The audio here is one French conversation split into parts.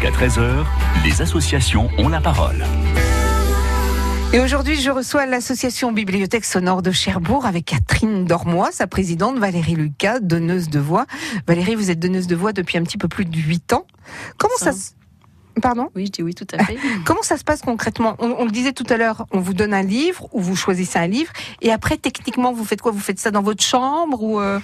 Jusqu'à 13h, les associations ont la parole. Et aujourd'hui, je reçois l'association Bibliothèque Sonore de Cherbourg avec Catherine Dormois, sa présidente Valérie Lucas, donneuse de voix. Valérie, vous êtes donneuse de voix depuis un petit peu plus de 8 ans. Comment ça, se... Pardon? Oui, je dis oui, tout à fait. Comment ça se passe concrètement? On, on, le disait tout à l'heure, on vous donne un livre ou vous choisissez un livre et après, techniquement, vous faites quoi? Vous faites ça dans votre chambre ou euh...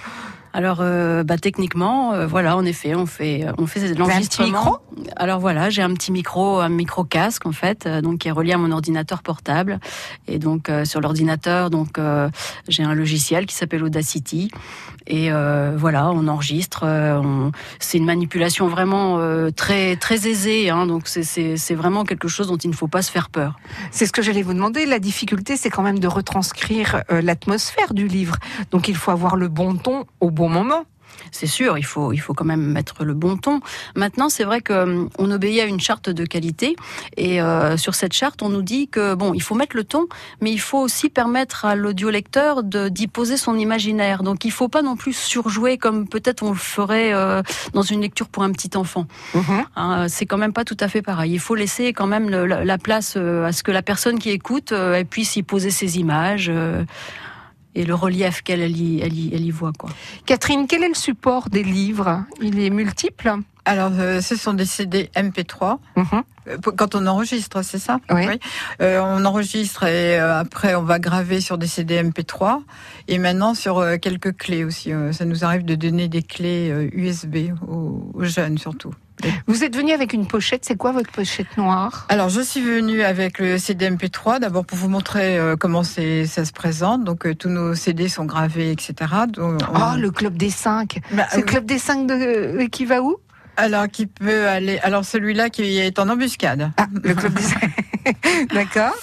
Alors, euh, bah, techniquement, euh, voilà, en effet, on fait, on fait l'enregistrement. micro? Alors voilà, j'ai un petit micro, un micro casque en fait, euh, donc qui est relié à mon ordinateur portable. Et donc euh, sur l'ordinateur, donc euh, j'ai un logiciel qui s'appelle Audacity. Et voilà, on enregistre. On... C'est une manipulation vraiment très très aisée. Hein, donc c'est vraiment quelque chose dont il ne faut pas se faire peur. C'est ce que j'allais vous demander. La difficulté, c'est quand même de retranscrire l'atmosphère du livre. Donc il faut avoir le bon ton au bon moment. C'est sûr, il faut, il faut quand même mettre le bon ton. Maintenant, c'est vrai qu'on hum, obéit à une charte de qualité et euh, sur cette charte, on nous dit que bon, il faut mettre le ton, mais il faut aussi permettre à l'audiolecteur d'y poser son imaginaire. Donc, il faut pas non plus surjouer comme peut-être on le ferait euh, dans une lecture pour un petit enfant. Mm -hmm. c'est quand même pas tout à fait pareil. Il faut laisser quand même le, la, la, place euh, à ce que la personne qui écoute euh, puisse y poser ses images. Euh, et le relief qu'elle elle y, elle y, elle y voit. Quoi. Catherine, quel est le support des livres? Il est multiple? Alors, euh, ce sont des CD MP3. Mhm. Mm -hmm. Quand on enregistre, c'est ça? Oui. oui. Euh, on enregistre et euh, après on va graver sur des CD MP3 et maintenant sur euh, quelques clés aussi. Euh, ça nous arrive de donner des clés USB aux, aux jeunes surtout. Vous êtes venu avec une pochette, c'est quoi votre pochette noire? Alors je suis venue avec le CD MP3, d'abord pour vous montrer euh, comment ça se présente. Donc euh, tous nos CD sont gravés, etc. Donc, on... Oh, le club des 5 bah, C'est le club des 5 de... qui va où? Alors, qui peut aller. Alors, celui-là qui est en embuscade. Ah, le club des. D'accord.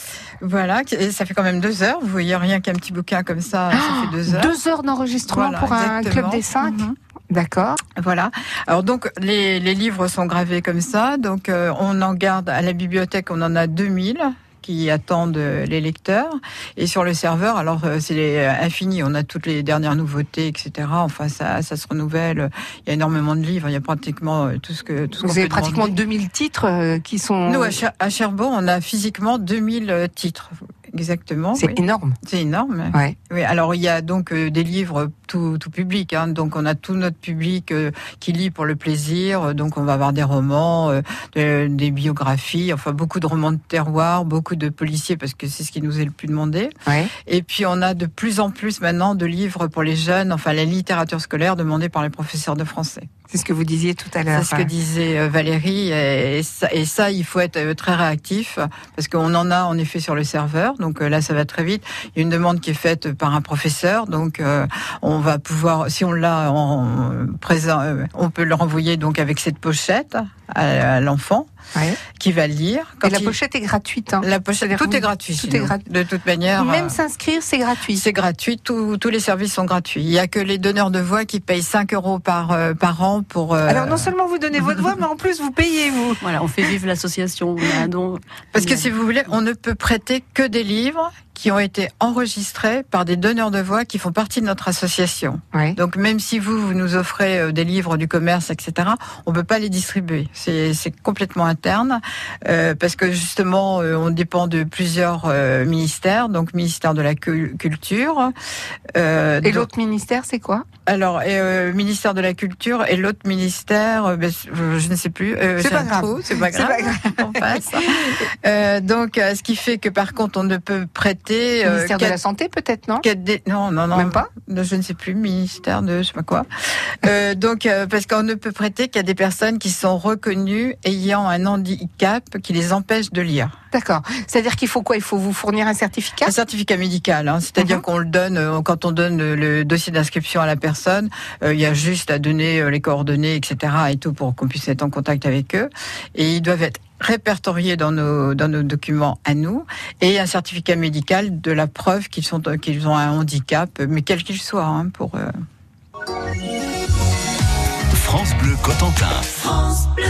Voilà, et ça fait quand même deux heures. Vous voyez, rien qu'un petit bouquin comme ça, ah, ça fait deux heures. Deux heures d'enregistrement voilà, pour exactement. un club des cinq. Mm -hmm. D'accord. Voilà. Alors donc les, les, livres sont gravés comme ça. Donc euh, on en garde à la bibliothèque, on en a 2000 qui attendent les lecteurs. Et sur le serveur, alors c'est infini, on a toutes les dernières nouveautés, etc. Enfin, ça, ça se renouvelle. Il y a énormément de livres, il y a pratiquement tout ce que... Tout ce Vous avez pratiquement demander. 2000 titres qui sont... Nous, à, Cher à Cherbourg, on a physiquement 2000 titres. Exactement. C'est oui. énorme. C'est énorme. Ouais. Oui. Alors il y a donc euh, des livres tout, tout public. Hein. Donc on a tout notre public euh, qui lit pour le plaisir. Donc on va avoir des romans, euh, de, des biographies, enfin beaucoup de romans de terroir, beaucoup de policiers parce que c'est ce qui nous est le plus demandé. Ouais. Et puis on a de plus en plus maintenant de livres pour les jeunes, enfin la littérature scolaire demandée par les professeurs de français. C'est ce que vous disiez tout à l'heure. C'est ce que disait Valérie. Et ça, et ça, il faut être très réactif parce qu'on en a en effet sur le serveur. Donc là, ça va très vite. Il y a une demande qui est faite par un professeur. Donc euh, on va pouvoir, si on l'a en présent, on peut le renvoyer donc avec cette pochette à, l'enfant. Ouais. qui va lire. Quand Et la il... pochette est gratuite. Hein. La pochette, tout est gratuit. Tout est gratuit. De toute manière. Même euh, s'inscrire, c'est gratuit. C'est gratuit. Tout, tous les services sont gratuits. Il y a que les donneurs de voix qui payent 5 euros par, euh, par an pour. Euh... Alors non seulement vous donnez votre voix, mais en plus vous payez vous. Voilà, on fait vivre l'association. Parce que si vous voulez, on ne peut prêter que des livres qui ont été enregistrés par des donneurs de voix qui font partie de notre association. Donc même si vous, vous nous offrez euh, des livres du commerce, etc., on peut pas les distribuer. C'est complètement interne euh, parce que justement, euh, on dépend de plusieurs euh, ministères, donc ministère de la culture. Euh, et l'autre ministère, c'est quoi? Alors, ministère de la culture et l'autre ministère, ben, je ne sais plus. c'est pas, grave. C'est pas grave. on passe. donc, ce qui fait que par contre, on ne peut prêter. Euh, ministère de la santé, peut-être, non. Non, non, non. Même pas Je ne sais plus, ministère de je sais pas quoi. euh, donc, euh, parce qu'on ne peut prêter qu'à des personnes qui sont reconnues ayant un handicap qui les empêche de lire. D'accord. C'est-à-dire qu'il faut quoi? Il faut vous fournir un certificat? Un certificat médical. Hein. C'est-à-dire Mhm. qu'on le donne, quand on donne le dossier d'inscription à la personne, il y a juste à donner les coordonnées, etc. et tout pour qu'on puisse être en contact avec eux. Et ils doivent être répertoriés dans nos, dans nos documents à nous et un certificat médical de la preuve qu'ils sont qu'ils ont un handicap, mais quel qu'il soit, hein, pour. Euh... France Bleu Cotentin. France Bleu.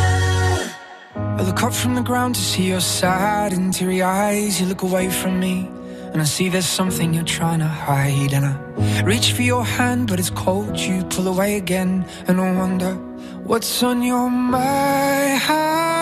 I look up from the ground to see your sad and teary eyes. You look away from me, and I see there's something you're trying to hide. And I reach for your hand, but it's cold. You pull away again, and I wonder what's on your mind.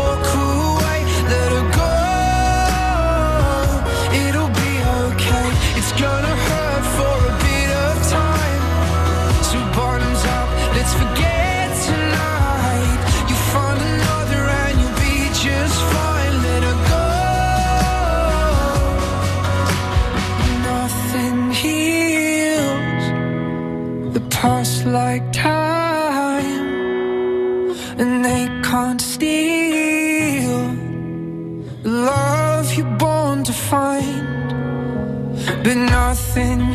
nothing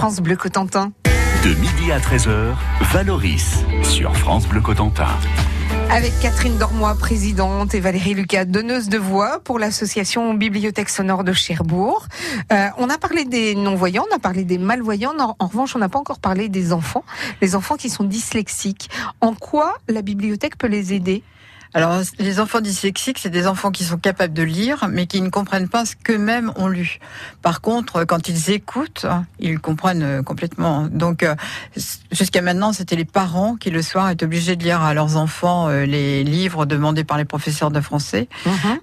France Bleu Cotentin. De midi à 13h, Valoris sur France Bleu Cotentin. Avec Catherine Dormois, présidente, et Valérie Lucas, donneuse de voix pour l'association Bibliothèque Sonore de Cherbourg. Euh, on a parlé des non-voyants, on a parlé des malvoyants. En, en revanche, on n'a pas encore parlé des enfants, les enfants qui sont dyslexiques. En quoi la bibliothèque peut les aider? Alors, les enfants dyslexiques, c'est des enfants qui sont capables de lire, mais qui ne comprennent pas ce qu'eux-mêmes ont lu. Par contre, quand ils écoutent, ils comprennent euh, complètement. Donc, euh, jusqu'à maintenant, c'était les parents qui, le soir, étaient obligés de lire à leurs enfants euh, les livres demandés par les professeurs de français.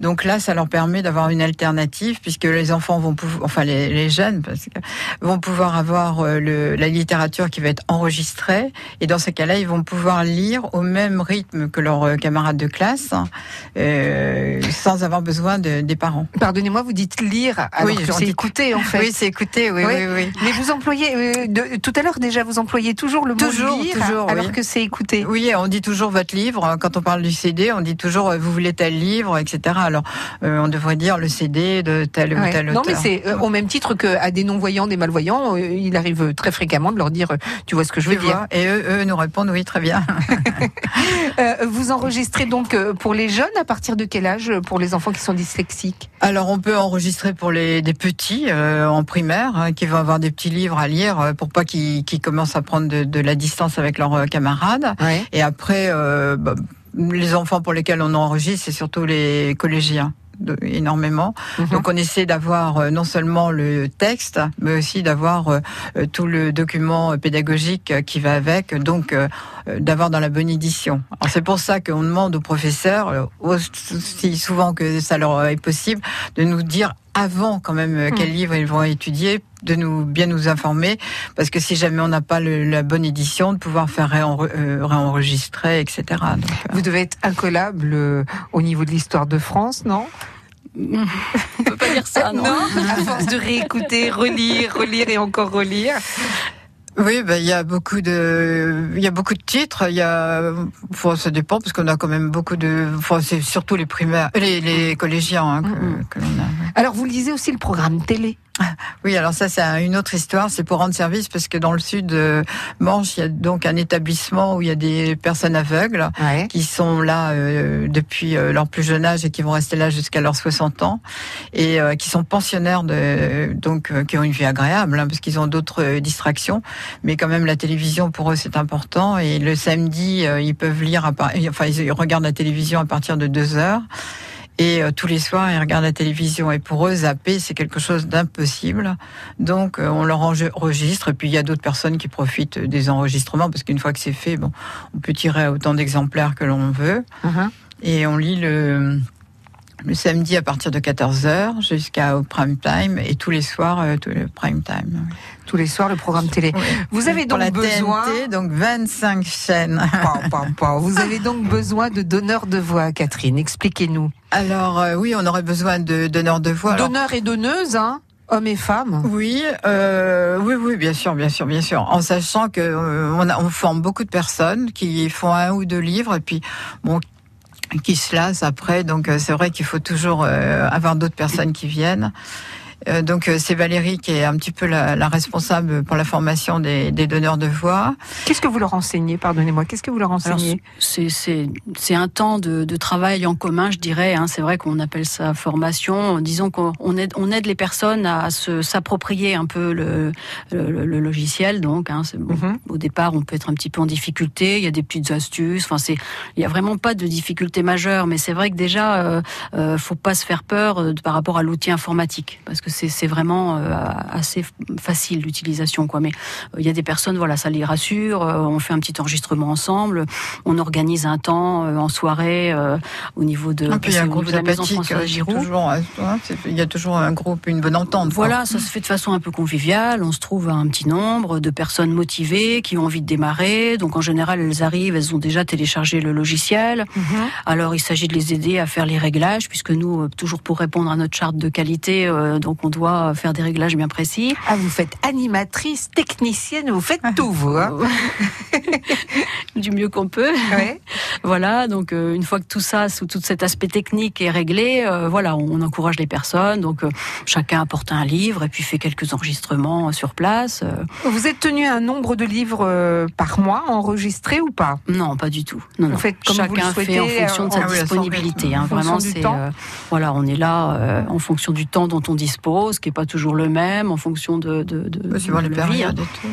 Donc là, ça leur permet d'avoir une alternative, puisque les enfants vont pouvoir, enfin les, les jeunes, parce que, vont pouvoir avoir le, la littérature qui va être enregistrée, et dans ces cas-là, ils vont pouvoir lire au même rythme que leurs camarades de classe, euh, sans avoir besoin de, des parents. Pardonnez-moi, vous dites lire, alors Oui, c'est écouter en fait. Oui, c'est écouter, oui, Oui. oui, oui. Mais vous employez, euh, de- tout à l'heure déjà, vous employez toujours le mot lire, toujours, alors oui. que c'est écouter. Oui, on dit toujours votre livre. Quand on parle du CD, on dit toujours euh, vous voulez tel livre, etc. Alors, euh, on devrait dire le CD de tel Ouais. ou tel Non, auteur. mais c'est au même titre qu'à des non-voyants, des malvoyants, il arrive très fréquemment de leur dire, tu vois ce que je veux Tu dire. vois, Et eux, eux nous répondent oui, très bien. Vous enregistrez donc euh, pour les jeunes à partir de quel âge euh, pour les enfants qui sont dyslexiques Alors, on peut enregistrer pour les des petits euh, en primaire hein, qui vont avoir des petits livres à lire pour pas qu'ils commencent à prendre de, de la distance avec leurs camarades. Ouais. Et après, euh, bah, les enfants pour lesquels on enregistre, c'est surtout les collégiens. De- énormément. Mhm. Donc on essaie d'avoir euh, non seulement le texte, mais aussi d'avoir euh, euh, tout le document pédagogique qui va avec, donc d'avoir dans la bonne édition. C'est pour ça qu'on demande aux professeurs, aussi souvent que ça leur est possible, de nous dire avant quand même euh, quel livre ils vont étudier, de nous bien nous informer, parce que si jamais on n'a pas le- la bonne édition, de pouvoir faire euh, réenregistrer, etc. Donc, euh, Vous devez être incollable euh, au niveau de l'histoire de France, non? On peut pas dire ça, non. À force de réécouter, relire, relire et encore relire. Oui, ben, il y a beaucoup de, il y a beaucoup de titres. Il y a, enfin, ça dépend parce qu'on a quand même beaucoup de, enfin, c'est surtout les primaires, les, les collégiens hein, que, Mhm. que l'on a. Alors vous lisez aussi le programme télé? Oui, alors ça c'est une autre histoire, c'est pour rendre service parce que dans le sud de Manche, il y a donc un établissement où il y a des personnes aveugles Ouais. qui sont là euh, depuis euh, leur plus jeune âge et qui vont rester là jusqu'à leurs 60 ans et euh, qui sont pensionnaires de donc euh, qui ont une vie agréable hein, parce qu'ils ont d'autres euh, distractions. Mais quand même la télévision pour eux c'est important. Et le samedi euh, ils peuvent lire à part- enfin ils regardent la télévision à partir de deux heures et euh, tous les soirs, ils regardent la télévision. Et pour eux, zapper, c'est quelque chose d'impossible. Donc, euh, on leur enregistre. Et puis, il y a d'autres personnes qui profitent des enregistrements, parce qu'une fois que c'est fait, bon, on peut tirer autant d'exemplaires que l'on veut. Mhm. Et on lit le, le samedi à partir de 14h jusqu'au prime time. Et tous les soirs, euh, tout le prime time. Tous les soirs, le programme télé. Vous avez Pour donc la besoin. TNT, donc 25 chaînes. Vous avez donc besoin de donneurs de voix, Catherine. Expliquez-nous. Alors, euh, oui, on aurait besoin de donneurs de voix. Donneurs et donneuses, hein Hommes et femmes. Oui, euh, oui, oui, bien sûr, bien sûr, bien sûr. En sachant que euh, on, a, on forme beaucoup de personnes qui font un ou deux livres et puis bon qui se lassent après. Donc euh, c'est vrai qu'il faut toujours euh, avoir d'autres personnes qui viennent. Euh, donc euh, c'est Valérie qui est un petit peu la, la responsable pour la formation des, des donneurs de voix. Qu'est-ce que vous leur enseignez Pardonnez-moi. Qu'est-ce que vous leur enseignez c'est un temps de, de travail en commun, je dirais. Hein. C'est vrai qu'on appelle ça formation. Disons qu'on on aide on aide les personnes à s'approprier un peu le, le, le logiciel. Donc, hein. Mhm. au départ, on peut être un petit peu en difficulté. Il y a des petites astuces. Enfin, c'est il y a vraiment pas de difficulté majeure. Mais c'est vrai que déjà, euh, euh, faut pas se faire peur euh, par rapport à l'outil informatique parce que c'est vraiment euh, assez facile l'utilisation. Quoi. Mais euh, il y a des personnes, voilà, ça les rassure. euh, on fait un petit enregistrement ensemble. On organise un temps en soirée au niveau de, Et puis il y a un groupe de la maison c'est Giroud. toujours, hein, c'est- il y a toujours un groupe, une bonne entente. quoi. Voilà, ça se fait de façon un peu conviviale. On se trouve à un petit nombre de personnes motivées qui ont envie de démarrer. Donc en général, elles arrivent, elles ont déjà téléchargé le logiciel. Mhm. Alors il s'agit de les aider à faire les réglages, puisque nous, toujours pour répondre à notre charte de qualité, euh, donc on doit faire des réglages bien précis. Ah, vous faites animatrice, technicienne, vous faites tout, vous. Hein du mieux qu'on peut. ouais. Voilà, donc euh, une fois que tout ça, sous tout cet aspect technique est réglé, euh, voilà, on encourage les personnes. Donc euh, chacun apporte un livre et puis fait quelques enregistrements sur place. Vous êtes tenu à un nombre de livres par mois enregistrés ou pas? Non, pas du tout. Non, Vous non. fêtes comme vous chacun le fait en fonction de sa disponibilité. hein. Vraiment, c'est voilà, on est là en fonction du temps dont on dispose, qui est pas toujours le même, en fonction de de, de, la vie, hein. périodes et tout.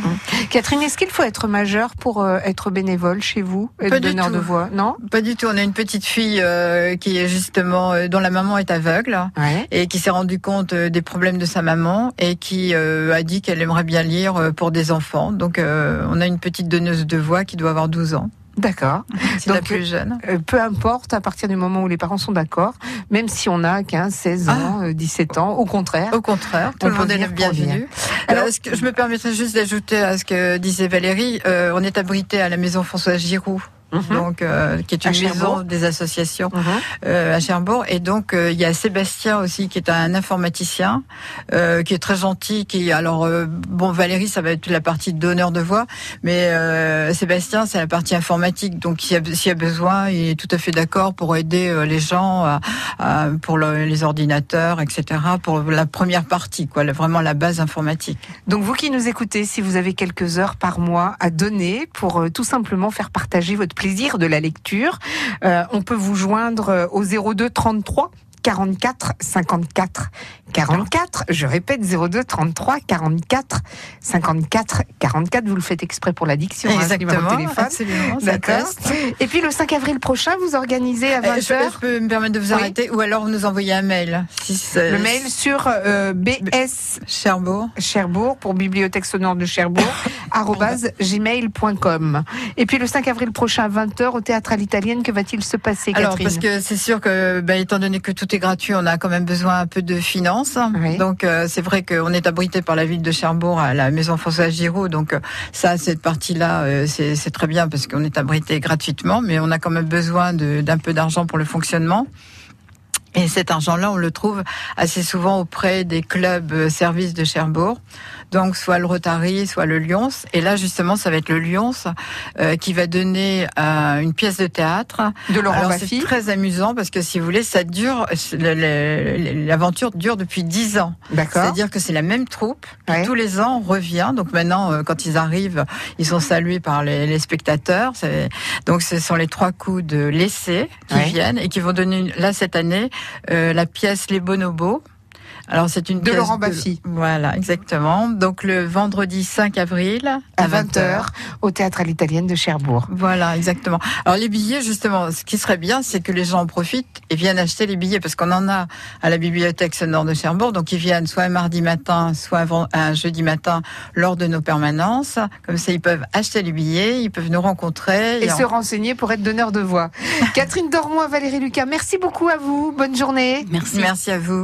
Catherine, est-ce qu'il faut être majeur pour euh, être bénévole chez vous, être Pas donneur de tout. voix? Non? Pas du tout. On a une petite fille euh, qui est justement euh, dont la maman est aveugle. Ouais. et qui s'est rendu compte euh, des problèmes de sa maman et qui euh, a dit qu'elle aimerait bien lire euh, pour des enfants. Donc euh, on a une petite donneuse de voix qui doit avoir 12 ans. D'accord. C'est la plus jeune. Euh, peu importe, à partir du moment où les parents sont d'accord, même si on a 15, 16 ans, euh, 17 ans, au contraire. Au contraire, tout le monde est le bienvenu. Alors- ce que, je me permettrais juste d'ajouter à ce que disait Valérie. euh, on est abrité à la maison Françoise Giroud. Mhm. Donc, euh, qui est une maison des associations Mhm. euh, à Cherbourg. Et donc, euh, il y a Sébastien aussi, qui est un informaticien, euh, qui est très gentil. Qui, alors, euh, bon, Valérie, ça va être la partie donneur de voix, mais euh, Sébastien, c'est la partie informatique. Donc, s'il y, a- s'il y a besoin, il est tout à fait d'accord pour aider les gens à- à- pour le- les ordinateurs, etc. Pour la première partie, quoi, vraiment la base informatique. Donc vous qui nous écoutez, si vous avez quelques heures par mois à donner pour euh, tout simplement faire partager votre plaisir de la lecture, euh, on peut vous joindre euh, au 02 33 44 54 44. Je répète 02 33 44 54 44. Vous le faites exprès pour l'addiction, hein, numéro de téléphone. absolument. D'accord. Et puis le 5 avril prochain, vous organisez à Euh, je, 20h je peux me permettre de vous Oui. arrêter, ou alors nous envoyer un mail. Si le mail sur euh, BS Cherbourg. Cherbourg pour Bibliothèque Sonore de Cherbourg gmail.com. Et puis le 5 avril prochain à 20h au théâtre à l'italienne, que va-t-il se passer Alors Catherine? parce que c'est sûr que, bah, étant donné que tout est gratuit, on a quand même besoin un peu de finances. Oui. Donc euh, c'est vrai qu'on est abrité par la ville de Cherbourg à la maison François Giraud. Donc euh, ça, cette partie-là, euh, c'est très bien parce qu'on est abrité gratuitement, mais on a quand même besoin d'un peu d'argent pour le fonctionnement. Et cet argent-là, on le trouve assez souvent auprès des clubs euh, services de Cherbourg. Donc, soit le Rotary, soit le Lyons. Et là, justement, ça va être le Lyons euh, qui va donner euh, une pièce de théâtre. De Laurent Alors, c'est très amusant parce que, si vous voulez, ça dure, l'aventure dure depuis dix ans. D'accord. C'est-à-dire que c'est la même troupe Ouais. tous les ans revient. Donc maintenant, euh, quand ils arrivent, ils sont salués par les, les spectateurs. Donc ce sont les trois coups de l'essai qui Ouais. viennent et qui vont donner là cette année la pièce Les Bonobos. Alors c'est une De pièce Laurent Baffy. Voilà, exactement. Donc le vendredi 5 avril À 20h, au théâtre à l'italienne de Cherbourg. Voilà, exactement. Alors les billets, justement, ce qui serait bien, c'est que les gens en profitent et viennent acheter les billets, parce qu'on en a à la bibliothèque sonore de Cherbourg, donc ils viennent soit un mardi matin, soit un, un jeudi matin lors de nos permanences. Comme ça, ils peuvent acheter les billets, ils peuvent nous rencontrer. Et se renseigner pour être donneur de voix. Catherine Dormois, Valérie Lucas, merci beaucoup à vous. Bonne journée. Merci. Merci à vous.